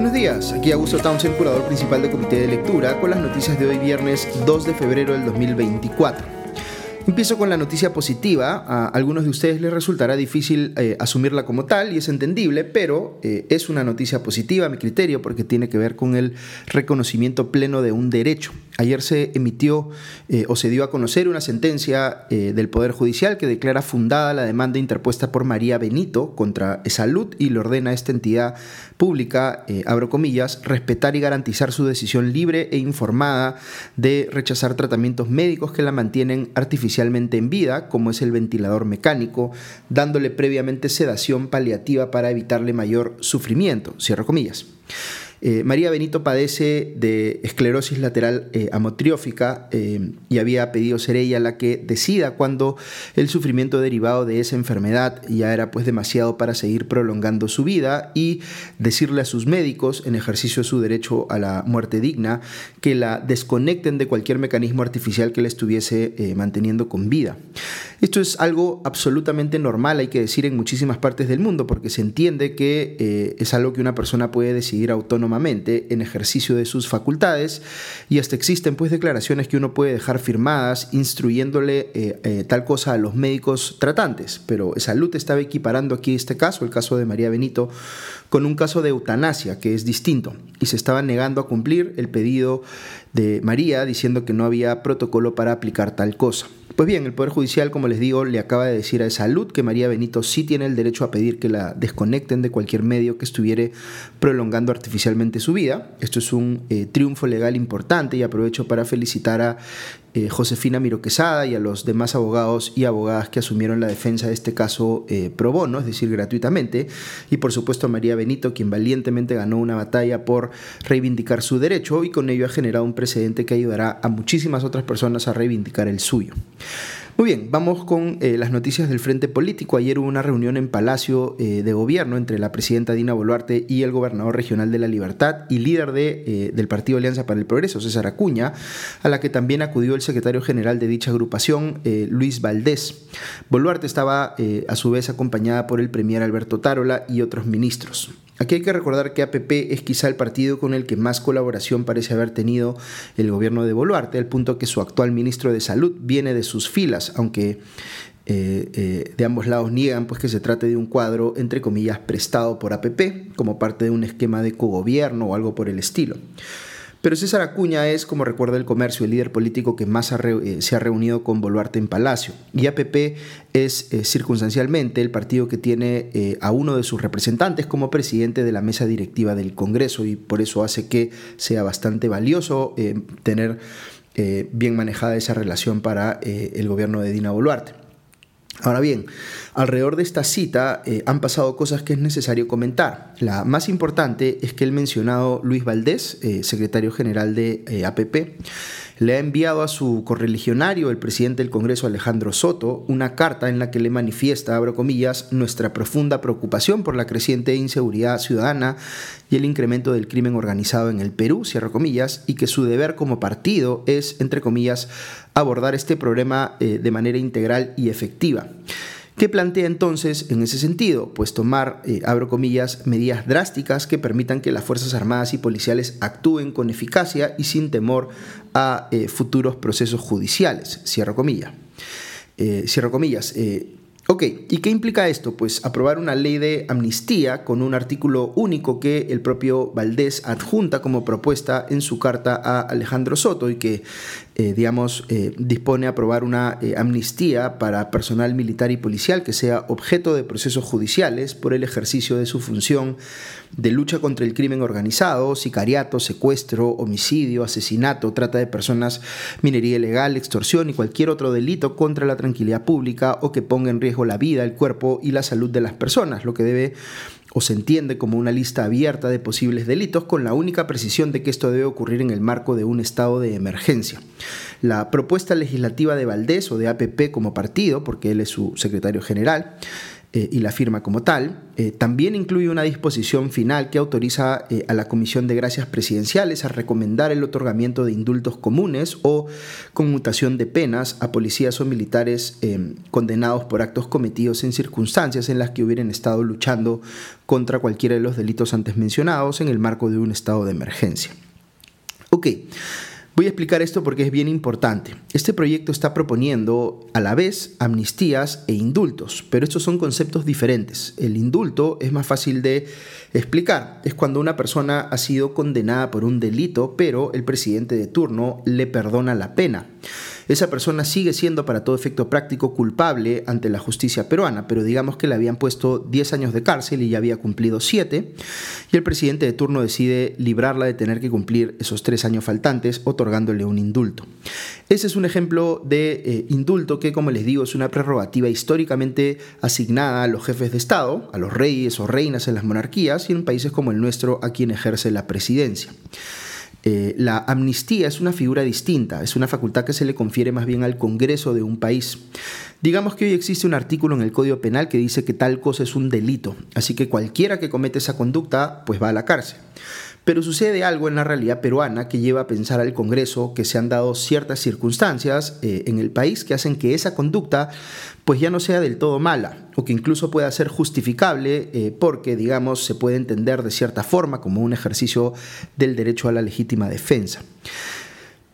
Buenos días, aquí Augusto Townsend, curador principal del Comité de Lectura, con las noticias de hoy viernes 2 de febrero del 2024. Empiezo con la noticia positiva. A algunos de ustedes les resultará difícil eh, asumirla como tal y es entendible, pero eh, es una noticia positiva mi criterio porque tiene que ver con el reconocimiento pleno de un derecho. Ayer se emitió eh, o se dio a conocer una sentencia del Poder Judicial que declara fundada la demanda interpuesta por María Benito contra Salud y le ordena a esta entidad pública, abro comillas, respetar y garantizar su decisión libre e informada de rechazar tratamientos médicos que la mantienen artificialmente en vida, como es el ventilador mecánico, dándole previamente sedación paliativa para evitarle mayor sufrimiento, comillas. Eh, María Benito padece de esclerosis lateral eh, amotriófica eh, y había pedido ser ella la que decida cuando el sufrimiento derivado de esa enfermedad ya era pues demasiado para seguir prolongando su vida y decirle a sus médicos en ejercicio de su derecho a la muerte digna que la desconecten de cualquier mecanismo artificial que la estuviese manteniendo con vida. Esto es algo absolutamente normal, hay que decir, en muchísimas partes del mundo, porque se entiende que es algo que una persona puede decidir autónomamente en ejercicio de sus facultades y hasta existen pues declaraciones que uno puede dejar firmadas instruyéndole eh, eh, tal cosa a los médicos tratantes, pero Salud estaba equiparando aquí este caso, el caso de María Benito, con un caso de eutanasia que es distinto y se estaba negando a cumplir el pedido de María diciendo que no había protocolo para aplicar tal cosa. Pues bien, el Poder Judicial, como les digo, le acaba de decir a Salud que María Benito sí tiene el derecho a pedir que la desconecten de cualquier medio que estuviera prolongando artificialmente su vida. Esto es un eh, triunfo legal importante y aprovecho para felicitar a eh, Josefina Miro Quesada y a los demás abogados y abogadas que asumieron la defensa de este caso eh, pro bono, es decir, gratuitamente, y por supuesto a María Benito, quien valientemente ganó una batalla por reivindicar su derecho y con ello ha generado un precedente que ayudará a muchísimas otras personas a reivindicar el suyo. Muy bien, vamos con eh, las noticias del Frente Político. Ayer hubo una reunión en Palacio eh, de Gobierno entre la presidenta Dina Boluarte y el gobernador regional de la Libertad y líder de, eh, del Partido Alianza para el Progreso, César Acuña, a la que también acudió el secretario general de dicha agrupación, Luis Valdés. Boluarte estaba a su vez acompañada por el premier Alberto Tarola y otros ministros. Aquí hay que recordar que APP es quizá el partido con el que más colaboración parece haber tenido el gobierno de Boluarte, al punto que su actual ministro de Salud viene de sus filas, aunque eh, eh, de ambos lados niegan pues, que se trate de un cuadro, entre comillas, prestado por APP, como parte de un esquema de cogobierno o algo por el estilo. Pero César Acuña es, como recuerda el comercio, el líder político que más eh, se ha reunido con Boluarte en Palacio. Y APP es eh, circunstancialmente el partido que tiene eh, a uno de sus representantes como presidente de la mesa directiva del Congreso y por eso hace que sea bastante valioso tener bien manejada esa relación para el gobierno de Dina Boluarte. Ahora bien, alrededor de esta cita eh, han pasado cosas que es necesario comentar. La más importante es que el mencionado Luis Valdés, eh, secretario general de eh, APP, le ha enviado a su correligionario, el presidente del Congreso Alejandro Soto, una carta en la que le manifiesta, abro comillas, nuestra profunda preocupación por la creciente inseguridad ciudadana y el incremento del crimen organizado en el Perú, cierro comillas, y que su deber como partido es, entre comillas, abordar este problema eh, de manera integral y efectiva. ¿Qué plantea entonces en ese sentido? Pues tomar, eh, abro comillas, medidas drásticas que permitan que las Fuerzas Armadas y policiales actúen con eficacia y sin temor a eh, futuros procesos judiciales, cierro comillas. Eh, cierro comillas. Ok, ¿y qué implica esto? Pues aprobar una ley de amnistía con un artículo único que el propio Valdés adjunta como propuesta en su carta a Alejandro Soto y que eh, digamos, eh, dispone a aprobar una eh, amnistía para personal militar y policial que sea objeto de procesos judiciales por el ejercicio de su función de lucha contra el crimen organizado, sicariato, secuestro, homicidio, asesinato, trata de personas, minería ilegal, extorsión y cualquier otro delito contra la tranquilidad pública o que ponga en riesgo la vida, el cuerpo y la salud de las personas, lo que debe o se entiende como una lista abierta de posibles delitos con la única precisión de que esto debe ocurrir en el marco de un estado de emergencia. La propuesta legislativa de Valdés o de APP como partido, porque él es su secretario general, eh, y la firma como tal. Eh, también incluye una disposición final que autoriza eh, a la Comisión de Gracias Presidenciales a recomendar el otorgamiento de indultos comunes o conmutación de penas a policías o militares condenados por actos cometidos en circunstancias en las que hubieran estado luchando contra cualquiera de los delitos antes mencionados en el marco de un estado de emergencia. Ok. Voy a explicar esto porque es bien importante. Este proyecto está proponiendo a la vez amnistías e indultos, pero estos son conceptos diferentes. El indulto es más fácil de explicar. Es cuando una persona ha sido condenada por un delito, pero el presidente de turno le perdona la pena esa persona sigue siendo para todo efecto práctico culpable ante la justicia peruana, pero digamos que le habían puesto 10 años de cárcel y ya había cumplido 7, y el presidente de turno decide librarla de tener que cumplir esos 3 años faltantes otorgándole un indulto. Ese es un ejemplo de eh, indulto que, como les digo, es una prerrogativa históricamente asignada a los jefes de Estado, a los reyes o reinas en las monarquías y en países como el nuestro a quien ejerce la presidencia. Eh, la amnistía es una figura distinta, es una facultad que se le confiere más bien al Congreso de un país. Digamos que hoy existe un artículo en el Código Penal que dice que tal cosa es un delito, así que cualquiera que comete esa conducta pues va a la cárcel. Pero sucede algo en la realidad peruana que lleva a pensar al Congreso que se han dado ciertas circunstancias eh, en el país que hacen que esa conducta pues ya no sea del todo mala o que incluso pueda ser justificable eh, porque, digamos, se puede entender de cierta forma como un ejercicio del derecho a la legítima defensa.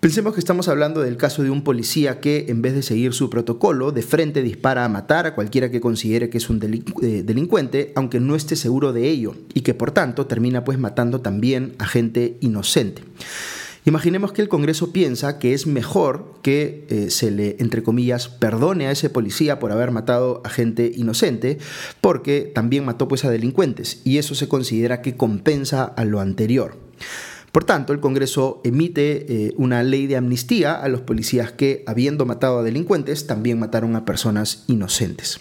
Pensemos que estamos hablando del caso de un policía que, en vez de seguir su protocolo, de frente dispara a matar a cualquiera que considere que es un eh, delincuente, aunque no esté seguro de ello, y que por tanto termina pues matando también a gente inocente. Imaginemos que el Congreso piensa que es mejor que eh, se le, entre comillas, perdone a ese policía por haber matado a gente inocente, porque también mató pues a delincuentes, y eso se considera que compensa a lo anterior. Por tanto, el Congreso emite eh, una ley de amnistía a los policías que, habiendo matado a delincuentes, también mataron a personas inocentes.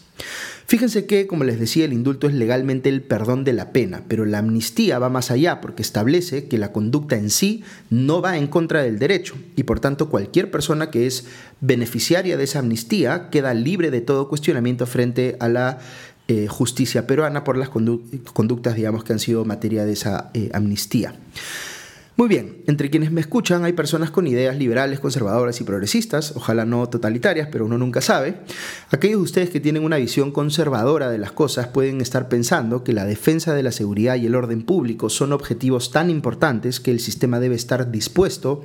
Fíjense que, como les decía, el indulto es legalmente el perdón de la pena, pero la amnistía va más allá porque establece que la conducta en sí no va en contra del derecho y por tanto cualquier persona que es beneficiaria de esa amnistía queda libre de todo cuestionamiento frente a la eh, justicia peruana por las conductas, digamos, que han sido materia de esa eh, amnistía. Muy bien, entre quienes me escuchan hay personas con ideas liberales, conservadoras y progresistas, ojalá no totalitarias, pero uno nunca sabe. Aquellos de ustedes que tienen una visión conservadora de las cosas pueden estar pensando que la defensa de la seguridad y el orden público son objetivos tan importantes que el sistema debe estar dispuesto,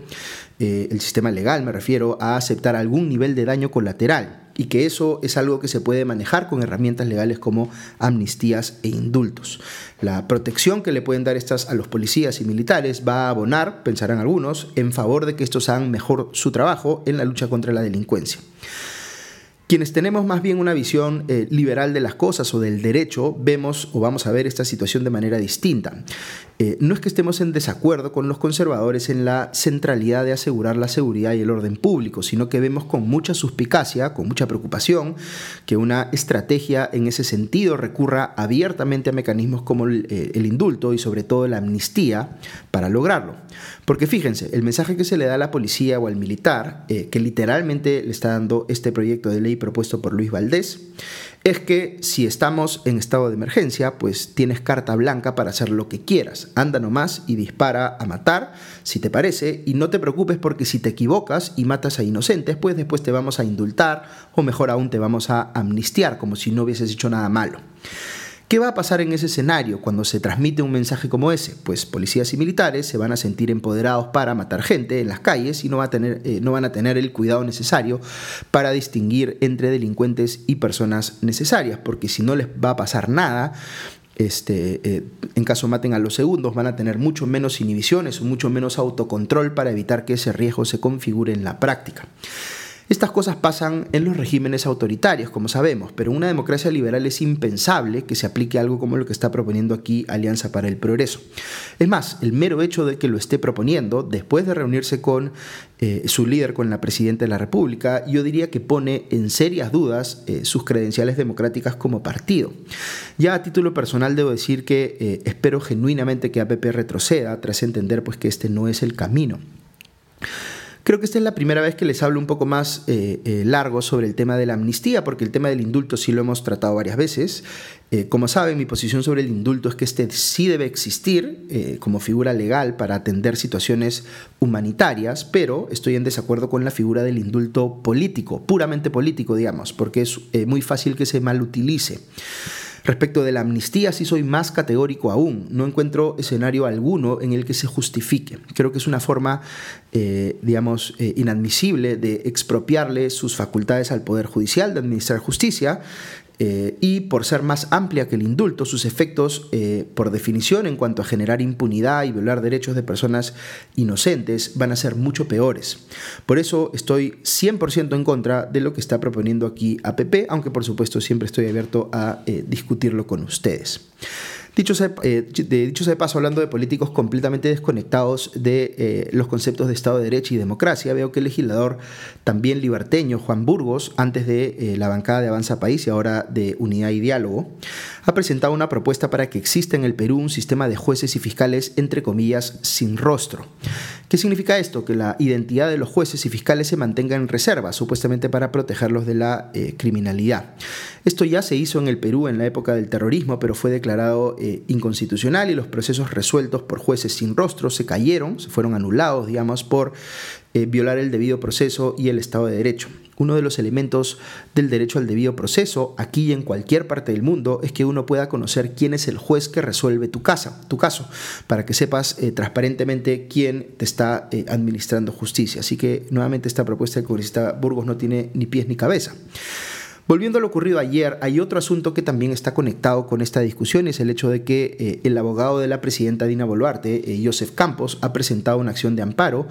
eh, el sistema legal me refiero, a aceptar algún nivel de daño colateral y que eso es algo que se puede manejar con herramientas legales como amnistías e indultos. La protección que le pueden dar estas a los policías y militares va a abonar, pensarán algunos, en favor de que estos hagan mejor su trabajo en la lucha contra la delincuencia. Quienes tenemos más bien una visión eh, liberal de las cosas o del derecho, vemos o vamos a ver esta situación de manera distinta. Eh, no es que estemos en desacuerdo con los conservadores en la centralidad de asegurar la seguridad y el orden público, sino que vemos con mucha suspicacia, con mucha preocupación, que una estrategia en ese sentido recurra abiertamente a mecanismos como el, eh, el indulto y sobre todo la amnistía para lograrlo. Porque fíjense, el mensaje que se le da a la policía o al militar, eh, que literalmente le está dando este proyecto de ley propuesto por Luis Valdés, es que si estamos en estado de emergencia, pues tienes carta blanca para hacer lo que quieras. Anda nomás y dispara a matar, si te parece, y no te preocupes porque si te equivocas y matas a inocentes, pues después te vamos a indultar o mejor aún te vamos a amnistiar como si no hubieses hecho nada malo. ¿Qué va a pasar en ese escenario cuando se transmite un mensaje como ese? Pues policías y militares se van a sentir empoderados para matar gente en las calles y no, va a tener, eh, no van a tener el cuidado necesario para distinguir entre delincuentes y personas necesarias, porque si no les va a pasar nada, este, eh, en caso maten a los segundos, van a tener mucho menos inhibiciones o mucho menos autocontrol para evitar que ese riesgo se configure en la práctica. Estas cosas pasan en los regímenes autoritarios, como sabemos, pero una democracia liberal es impensable que se aplique algo como lo que está proponiendo aquí Alianza para el Progreso. Es más, el mero hecho de que lo esté proponiendo, después de reunirse con eh, su líder, con la Presidenta de la República, yo diría que pone en serias dudas eh, sus credenciales democráticas como partido. Ya a título personal debo decir que eh, espero genuinamente que APP retroceda tras entender pues, que este no es el camino. Creo que esta es la primera vez que les hablo un poco más eh, eh, largo sobre el tema de la amnistía, porque el tema del indulto sí lo hemos tratado varias veces. Eh, como saben, mi posición sobre el indulto es que este sí debe existir como figura legal para atender situaciones humanitarias, pero estoy en desacuerdo con la figura del indulto político, puramente político, digamos, porque es muy fácil que se malutilice. Respecto de la amnistía, sí soy más categórico aún. No encuentro escenario alguno en el que se justifique. Creo que es una forma, eh, digamos, eh, inadmisible de expropiarle sus facultades al Poder Judicial de administrar justicia eh, y por ser más amplia que el indulto, sus efectos, eh, por definición, en cuanto a generar impunidad y violar derechos de personas inocentes, van a ser mucho peores. Por eso estoy 100% en contra de lo que está proponiendo aquí APP, aunque por supuesto siempre estoy abierto a eh, discutirlo con ustedes. Dicho sea, eh, de, dicho sea de paso, hablando de políticos completamente desconectados de eh, los conceptos de Estado de Derecho y democracia, veo que el legislador también liberteño, Juan Burgos, antes de eh, la bancada de Avanza País y ahora de Unidad y Diálogo, ha presentado una propuesta para que exista en el Perú un sistema de jueces y fiscales, entre comillas, sin rostro. ¿Qué significa esto? Que la identidad de los jueces y fiscales se mantenga en reserva, supuestamente para protegerlos de la criminalidad. Esto ya se hizo en el Perú en la época del terrorismo, pero fue declarado eh, inconstitucional y los procesos resueltos por jueces sin rostro se cayeron, se fueron anulados, digamos, por eh, violar el debido proceso y el Estado de Derecho. Uno de los elementos del derecho al debido proceso, aquí y en cualquier parte del mundo, es que uno pueda conocer quién es el juez que resuelve tu, casa, tu caso, para que sepas eh, transparentemente quién te está administrando justicia. Así que nuevamente esta propuesta del congresista Burgos no tiene ni pies ni cabeza. Volviendo a lo ocurrido ayer, hay otro asunto que también está conectado con esta discusión, es el hecho de que eh, el abogado de la presidenta Dina Boluarte, eh, Joseph Campos, ha presentado una acción de amparo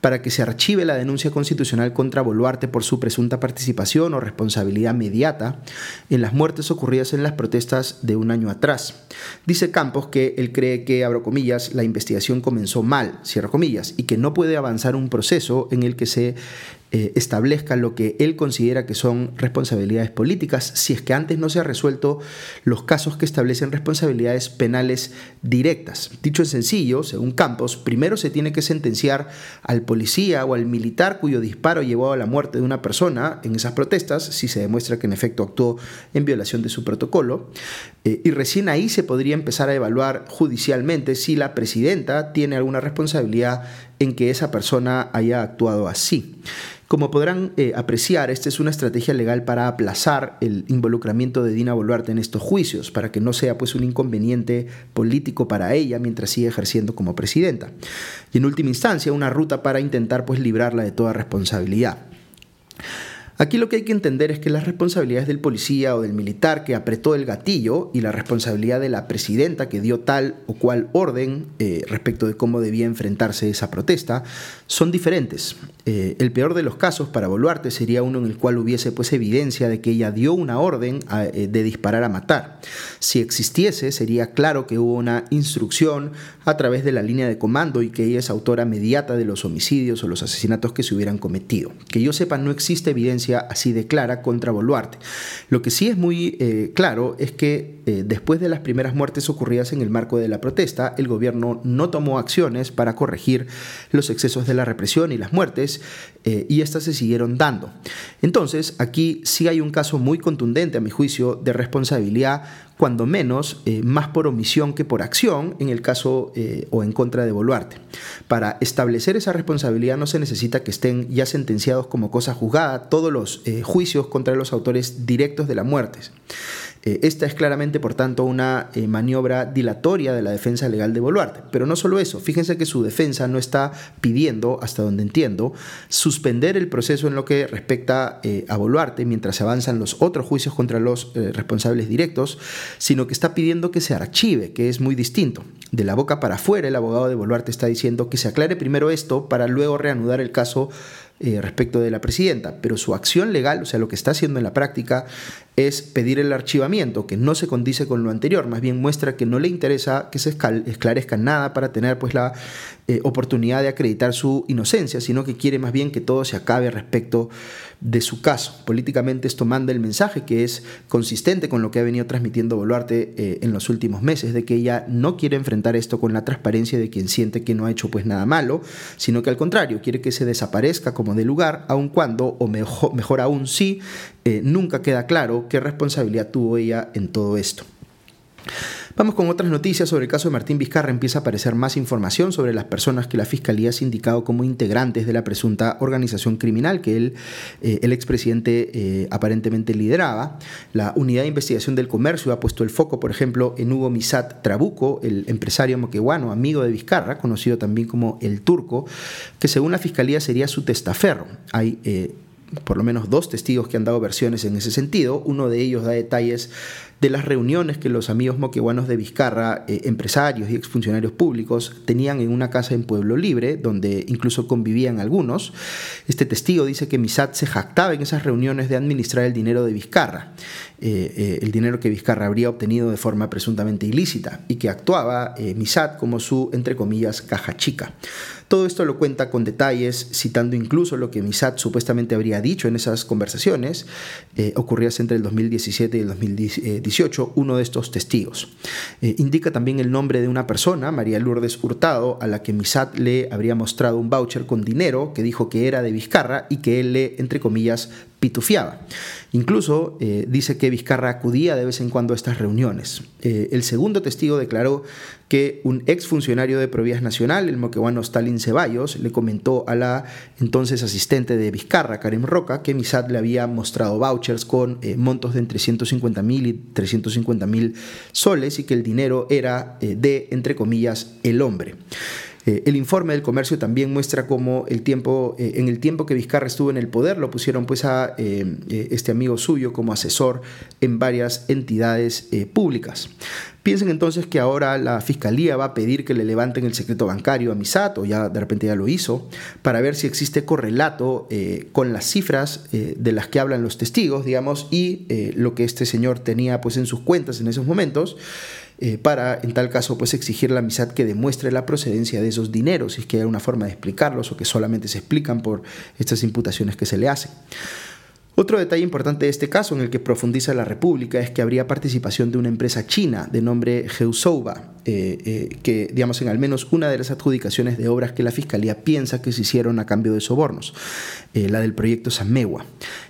para que se archive la denuncia constitucional contra Boluarte por su presunta participación o responsabilidad mediata en las muertes ocurridas en las protestas de un año atrás. Dice Campos que él cree que, abro comillas, la investigación comenzó mal, cierro comillas, y que no puede avanzar un proceso en el que se eh, establezca lo que él considera que son responsabilidades políticas si es que antes no se han resuelto los casos que establecen responsabilidades penales directas. Dicho en sencillo, según Campos, primero se tiene que sentenciar al policía o al militar cuyo disparo llevó a la muerte de una persona en esas protestas, si se demuestra que en efecto actuó en violación de su protocolo, eh, y recién ahí se podría empezar a evaluar judicialmente si la presidenta tiene alguna responsabilidad en que esa persona haya actuado así. Como podrán eh, apreciar, esta es una estrategia legal para aplazar el involucramiento de Dina Boluarte en estos juicios, para que no sea pues un inconveniente político para ella mientras sigue ejerciendo como presidenta. Y en última instancia, una ruta para intentar pues librarla de toda responsabilidad. Aquí lo que hay que entender es que las responsabilidades del policía o del militar que apretó el gatillo y la responsabilidad de la presidenta que dio tal o cual orden eh, respecto de cómo debía enfrentarse esa protesta son diferentes. Eh, el peor de los casos para Boluarte sería uno en el cual hubiese pues evidencia de que ella dio una orden eh, de disparar a matar. Si existiese sería claro que hubo una instrucción a través de la línea de comando y que ella es autora mediata de los homicidios o los asesinatos que se hubieran cometido. Que yo sepa no existe evidencia así de clara contra Boluarte. Lo que sí es muy eh, claro es que eh, después de las primeras muertes ocurridas en el marco de la protesta, el gobierno no tomó acciones para corregir los excesos de la represión y las muertes eh, y estas se siguieron dando. Entonces, aquí sí hay un caso muy contundente, a mi juicio, de responsabilidad cuando menos eh, más por omisión que por acción en el caso eh, o en contra de Boluarte. Para establecer esa responsabilidad no se necesita que estén ya sentenciados como cosa juzgada todos los eh, juicios contra los autores directos de las muertes. Eh, esta es claramente, por tanto, una eh, maniobra dilatoria de la defensa legal de Boluarte. Pero no solo eso, fíjense que su defensa no está pidiendo, hasta donde entiendo, suspender el proceso en lo que respecta eh, a Boluarte mientras se avanzan los otros juicios contra los responsables directos, sino que está pidiendo que se archive, que es muy distinto. De la boca para afuera, el abogado de Boluarte está diciendo que se aclare primero esto para luego reanudar el caso respecto de la presidenta, pero su acción legal, o sea, lo que está haciendo en la práctica es pedir el archivamiento, que no se condice con lo anterior, más bien muestra que no le interesa que se esclarezca nada para tener pues la oportunidad de acreditar su inocencia, sino que quiere más bien que todo se acabe respecto de su caso. Políticamente esto manda el mensaje que es consistente con lo que ha venido transmitiendo Boluarte eh, en los últimos meses, de que ella no quiere enfrentar esto con la transparencia de quien siente que no ha hecho pues nada malo, sino que al contrario, quiere que se desaparezca como de lugar, aun cuando, o mejor, mejor aún sí, eh, nunca queda claro qué responsabilidad tuvo ella en todo esto. Vamos con otras noticias sobre el caso de Martín Vizcarra. Empieza a aparecer más información sobre las personas que la Fiscalía ha indicado como integrantes de la presunta organización criminal que él, eh, el expresidente eh, aparentemente lideraba. La Unidad de Investigación del Comercio ha puesto el foco, por ejemplo, en Hugo Misat Trabuco, el empresario moqueguano, amigo de Vizcarra, conocido también como el Turco, que según la Fiscalía sería su testaferro. Hay eh, por lo menos dos testigos que han dado versiones en ese sentido. Uno de ellos da detalles de las reuniones que los amigos moqueguanos de Vizcarra, eh, empresarios y exfuncionarios públicos, tenían en una casa en Pueblo Libre, donde incluso convivían algunos. Este testigo dice que Misat se jactaba en esas reuniones de administrar el dinero de Vizcarra, eh, eh, el dinero que Vizcarra habría obtenido de forma presuntamente ilícita, y que actuaba Misat como su, entre comillas, caja chica. Todo esto lo cuenta con detalles, citando incluso lo que Misat supuestamente habría dicho en esas conversaciones, ocurridas entre el 2017 y el 2018, uno de estos testigos. Eh, indica también el nombre de una persona, María Lourdes Hurtado, a la que Misat le habría mostrado un voucher con dinero que dijo que era de Vizcarra y que él le, entre comillas, pitufiaba. Incluso eh, dice que Vizcarra acudía de vez en cuando a estas reuniones. Eh, el segundo testigo declaró que un exfuncionario de Provías Nacional, el moqueguano Stalin Ceballos, le comentó a la entonces asistente de Vizcarra, Karen Roca, que Misad le había mostrado vouchers con eh, montos de entre 150 mil y 350 mil soles y que el dinero era de, entre comillas, el hombre. Eh, el informe del comercio también muestra cómo el tiempo, eh, en el tiempo que Vizcarra estuvo en el poder, lo pusieron pues a eh, este amigo suyo como asesor en varias entidades públicas. Piensen entonces que ahora la fiscalía va a pedir que le levanten el secreto bancario a Misat, o ya de repente ya lo hizo, para ver si existe correlato con las cifras de las que hablan los testigos, digamos, y lo que este señor tenía pues en sus cuentas en esos momentos. Eh, para, en tal caso, pues exigir la amistad que demuestre la procedencia de esos dineros, si es que hay una forma de explicarlos o que solamente se explican por estas imputaciones que se le hacen. Otro detalle importante de este caso en el que profundiza la República es que habría participación de una empresa china de nombre Geusouba, eh, eh, que digamos en al menos una de las adjudicaciones de obras que la Fiscalía piensa que se hicieron a cambio de sobornos, eh, la del proyecto Samewa.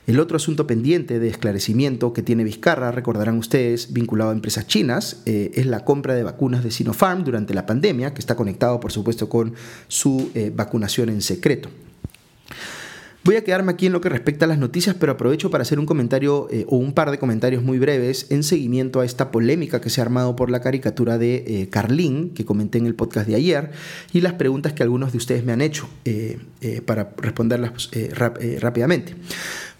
El otro asunto pendiente de esclarecimiento que tiene Vizcarra, recordarán ustedes, vinculado a empresas chinas, es la compra de vacunas de Sinopharm durante la pandemia, que está conectado por supuesto con su vacunación en secreto. Voy a quedarme aquí en lo que respecta a las noticias, pero aprovecho para hacer un comentario eh, o un par de comentarios muy breves en seguimiento a esta polémica que se ha armado por la caricatura de eh, Carlín, que comenté en el podcast de ayer, y las preguntas que algunos de ustedes me han hecho eh, para responderlas rápidamente.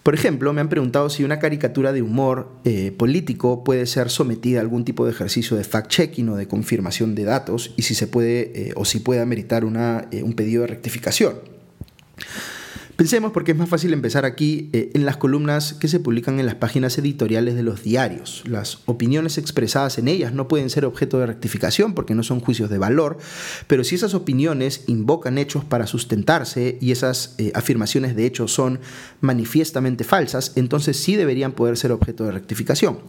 Por ejemplo, me han preguntado si una caricatura de humor político puede ser sometida a algún tipo de ejercicio de fact-checking o de confirmación de datos y si se puede o si puede ameritar una, un pedido de rectificación. Pensemos porque es más fácil empezar aquí eh, en las columnas que se publican en las páginas editoriales de los diarios. Las opiniones expresadas en ellas no pueden ser objeto de rectificación porque no son juicios de valor, pero si esas opiniones invocan hechos para sustentarse y esas eh, afirmaciones de hecho son manifiestamente falsas, entonces sí deberían poder ser objeto de rectificación.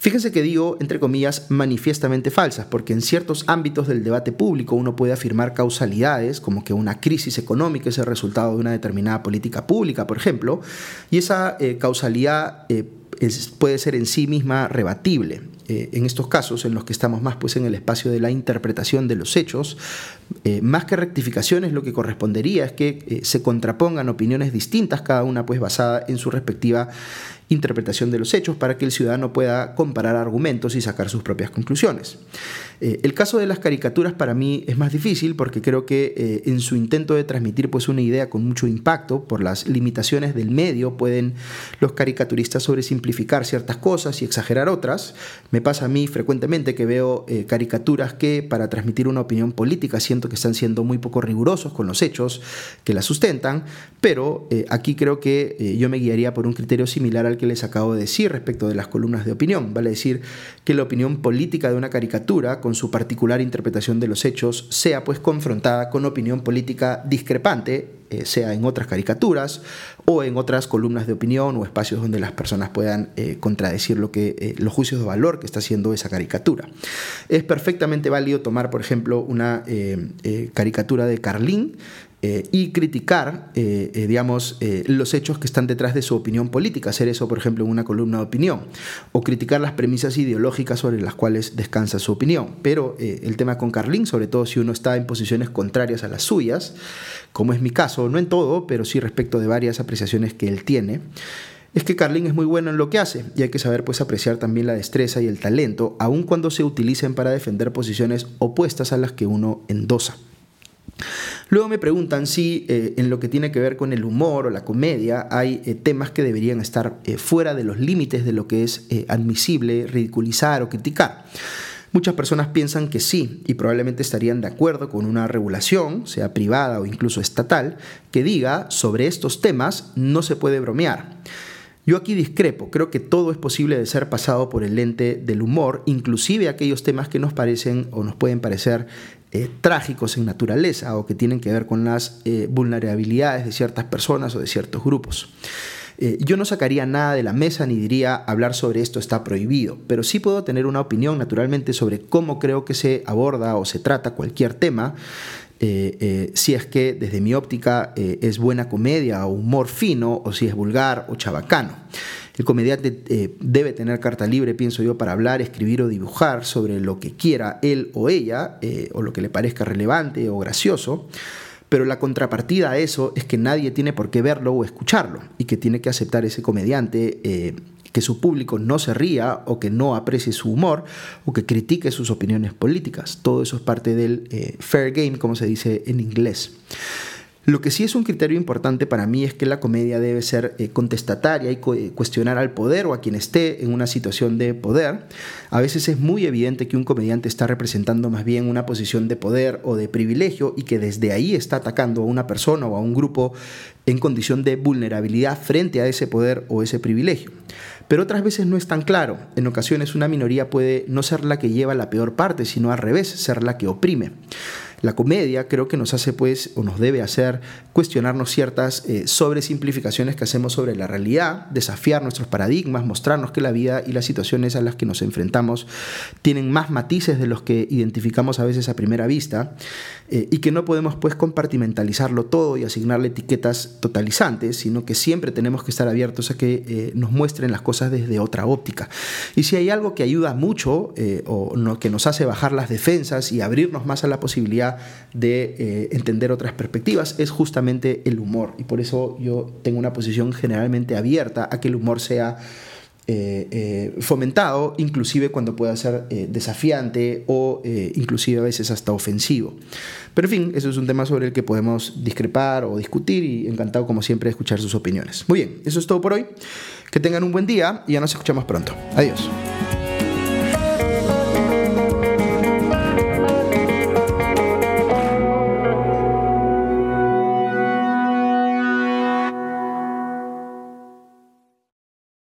Fíjense que digo, entre comillas, manifiestamente falsas, porque en ciertos ámbitos del debate público uno puede afirmar causalidades, como que una crisis económica es el resultado de una determinada política pública, por ejemplo, y esa eh, causalidad eh, puede ser en sí misma rebatible. Eh, en estos casos, en los que estamos más pues, en el espacio de la interpretación de los hechos, más que rectificaciones, lo que correspondería es que se contrapongan opiniones distintas, cada una pues basada en su respectiva interpretación de los hechos para que el ciudadano pueda comparar argumentos y sacar sus propias conclusiones. Eh, el caso de las caricaturas para mí es más difícil porque creo que eh, en su intento de transmitir pues, una idea con mucho impacto, por las limitaciones del medio, pueden los caricaturistas sobresimplificar ciertas cosas y exagerar otras. Me pasa a mí frecuentemente que veo eh, caricaturas que para transmitir una opinión política que están siendo muy poco rigurosos con los hechos que la sustentan, pero aquí creo que yo me guiaría por un criterio similar al que les acabo de decir respecto de las columnas de opinión. Vale decir que la opinión política de una caricatura, con su particular interpretación de los hechos, sea pues confrontada con opinión política discrepante, eh, sea en otras caricaturas o en otras columnas de opinión o espacios donde las personas puedan eh, contradecir lo que, eh, los juicios de valor que está haciendo esa caricatura. Es perfectamente válido tomar, por ejemplo, una caricatura de Carlín eh, y criticar, eh, eh, digamos, los hechos que están detrás de su opinión política, hacer eso, por ejemplo, en una columna de opinión, o criticar las premisas ideológicas sobre las cuales descansa su opinión. Pero el tema con Carlín, sobre todo si uno está en posiciones contrarias a las suyas, como es mi caso, no en todo, pero sí respecto de varias apreciaciones que él tiene, es que Carlin es muy bueno en lo que hace y hay que saber pues apreciar también la destreza y el talento, aun cuando se utilicen para defender posiciones opuestas a las que uno endosa. Luego me preguntan si eh, en lo que tiene que ver con el humor o la comedia hay eh, temas que deberían estar eh, fuera de los límites de lo que es admisible ridiculizar o criticar. Muchas personas piensan que sí y probablemente estarían de acuerdo con una regulación, sea privada o incluso estatal, que diga sobre estos temas no se puede bromear. Yo aquí discrepo, creo que todo es posible de ser pasado por el lente del humor, inclusive aquellos temas que nos parecen o nos pueden parecer eh, trágicos en naturaleza o que tienen que ver con las eh, vulnerabilidades de ciertas personas o de ciertos grupos. Eh, yo no sacaría nada de la mesa ni diría hablar sobre esto está prohibido, pero sí puedo tener una opinión naturalmente sobre cómo creo que se aborda o se trata cualquier tema, si es que desde mi óptica es buena comedia o humor fino o si es vulgar o chabacano. El comediante eh, debe tener carta libre, pienso yo, para hablar, escribir o dibujar sobre lo que quiera él o ella, eh, o lo que le parezca relevante o gracioso. Pero la contrapartida a eso es que nadie tiene por qué verlo o escucharlo y que tiene que aceptar ese comediante eh, que su público no se ría o que no aprecie su humor o que critique sus opiniones políticas. Todo eso es parte del fair game, como se dice en inglés. Lo que sí es un criterio importante para mí es que la comedia debe ser eh, contestataria y cuestionar al poder o a quien esté en una situación de poder. A veces es muy evidente que un comediante está representando más bien una posición de poder o de privilegio y que desde ahí está atacando a una persona o a un grupo en condición de vulnerabilidad frente a ese poder o ese privilegio. Pero otras veces no es tan claro. En ocasiones una minoría puede no ser la que lleva la peor parte, sino al revés, ser la que oprime. La comedia creo que nos hace pues o nos debe hacer cuestionarnos ciertas eh, sobresimplificaciones que hacemos sobre la realidad, desafiar nuestros paradigmas, mostrarnos que la vida y las situaciones a las que nos enfrentamos tienen más matices de los que identificamos a veces a primera vista eh, y que no podemos pues compartimentalizarlo todo y asignarle etiquetas totalizantes, sino que siempre tenemos que estar abiertos a que eh, nos muestren las cosas desde otra óptica. Y si hay algo que ayuda mucho o que nos hace bajar las defensas y abrirnos más a la posibilidad de eh, entender otras perspectivas es justamente el humor. Y por eso yo tengo una posición generalmente abierta a que el humor sea eh, eh, fomentado, inclusive cuando pueda ser desafiante o inclusive a veces hasta ofensivo. Pero en fin, eso es un tema sobre el que podemos discrepar o discutir y encantado como siempre de escuchar sus opiniones. Muy bien, eso es todo por hoy. Que tengan un buen día y ya nos escuchamos pronto. Adiós.